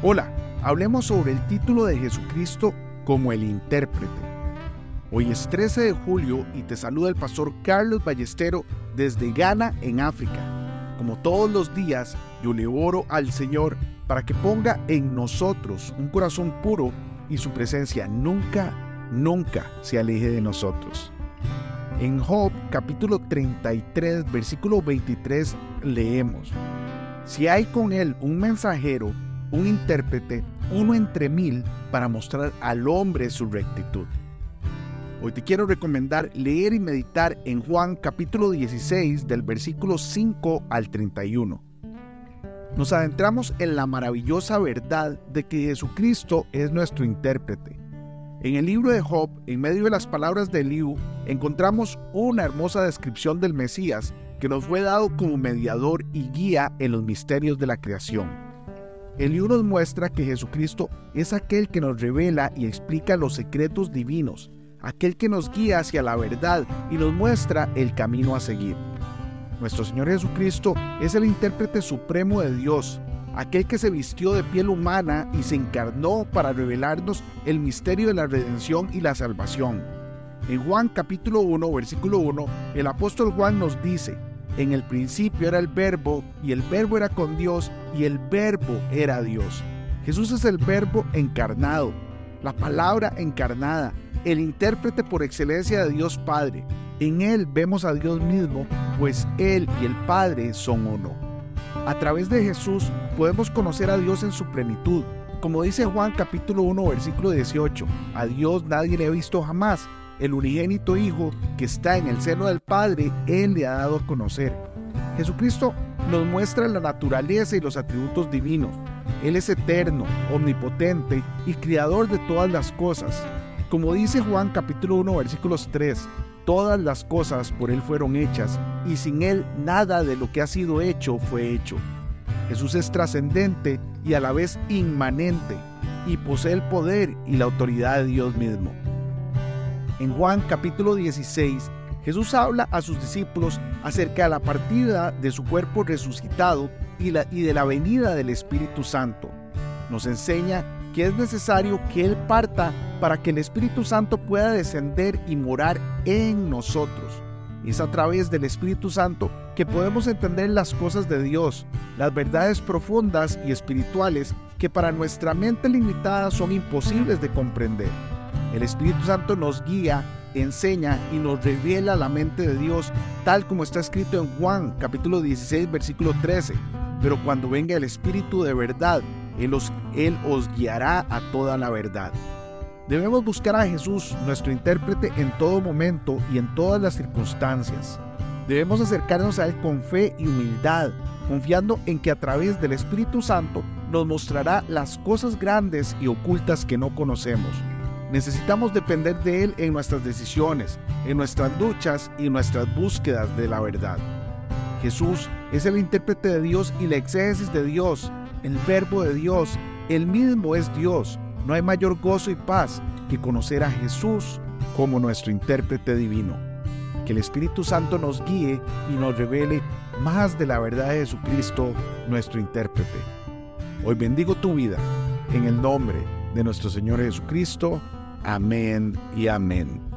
Hola, hablemos sobre el título de Jesucristo como el intérprete. Hoy es 13 de julio y te saluda el pastor Carlos Ballestero desde Ghana, en África. Como todos los días, yo le oro al Señor para que ponga en nosotros un corazón puro y su presencia nunca, nunca se aleje de nosotros. En Job capítulo 33, versículo 23 leemos, Si hay con él un mensajero, un intérprete, uno entre mil, para mostrar al hombre su rectitud. Hoy te quiero recomendar leer y meditar en Juan capítulo 16 del versículo 5 al 31. Nos adentramos en la maravillosa verdad de que Jesucristo es nuestro intérprete. En el libro de Job, en medio de las palabras de Eliú, encontramos una hermosa descripción del Mesías que nos fue dado como mediador y guía en los misterios de la creación. El libro nos muestra que Jesucristo es aquel que nos revela y explica los secretos divinos, aquel que nos guía hacia la verdad y nos muestra el camino a seguir. Nuestro Señor Jesucristo es el intérprete supremo de Dios, aquel que se vistió de piel humana y se encarnó para revelarnos el misterio de la redención y la salvación. En Juan capítulo 1, versículo 1, el apóstol Juan nos dice, en el principio era el verbo y el verbo era con Dios y el verbo era Dios. Jesús es el verbo encarnado, la palabra encarnada, el intérprete por excelencia de Dios Padre. En Él vemos a Dios mismo, pues Él y el Padre son uno. A través de Jesús podemos conocer a Dios en su plenitud. Como dice Juan capítulo 1 versículo 18, a Dios nadie le ha visto jamás el unigénito Hijo que está en el seno del Padre, Él le ha dado a conocer. Jesucristo nos muestra la naturaleza y los atributos divinos. Él es eterno, omnipotente y creador de todas las cosas. Como dice Juan capítulo 1 versículos 3, todas las cosas por Él fueron hechas y sin Él nada de lo que ha sido hecho fue hecho. Jesús es trascendente y a la vez inmanente y posee el poder y la autoridad de Dios mismo. En Juan capítulo 16, Jesús habla a sus discípulos acerca de la partida de su cuerpo resucitado y, de la venida del Espíritu Santo. Nos enseña que es necesario que Él parta para que el Espíritu Santo pueda descender y morar en nosotros. Es a través del Espíritu Santo que podemos entender las cosas de Dios, las verdades profundas y espirituales que para nuestra mente limitada son imposibles de comprender. El Espíritu Santo nos guía, enseña y nos revela la mente de Dios, tal como está escrito en Juan capítulo 16 versículo 13. Pero cuando venga el Espíritu de verdad, Él os, guiará a toda la verdad. Debemos buscar a Jesús, nuestro intérprete, en todo momento y en todas las circunstancias. Debemos acercarnos a Él con fe y humildad, confiando en que a través del Espíritu Santo nos mostrará las cosas grandes y ocultas que no conocemos. Necesitamos depender de Él en nuestras decisiones, en nuestras luchas y nuestras búsquedas de la verdad. Jesús es el intérprete de Dios y la exégesis de Dios, el verbo de Dios. Él mismo es Dios. No hay mayor gozo y paz que conocer a Jesús como nuestro intérprete divino. Que el Espíritu Santo nos guíe y nos revele más de la verdad de Jesucristo, nuestro intérprete. Hoy bendigo tu vida en el nombre de nuestro Señor Jesucristo. Amén y amén.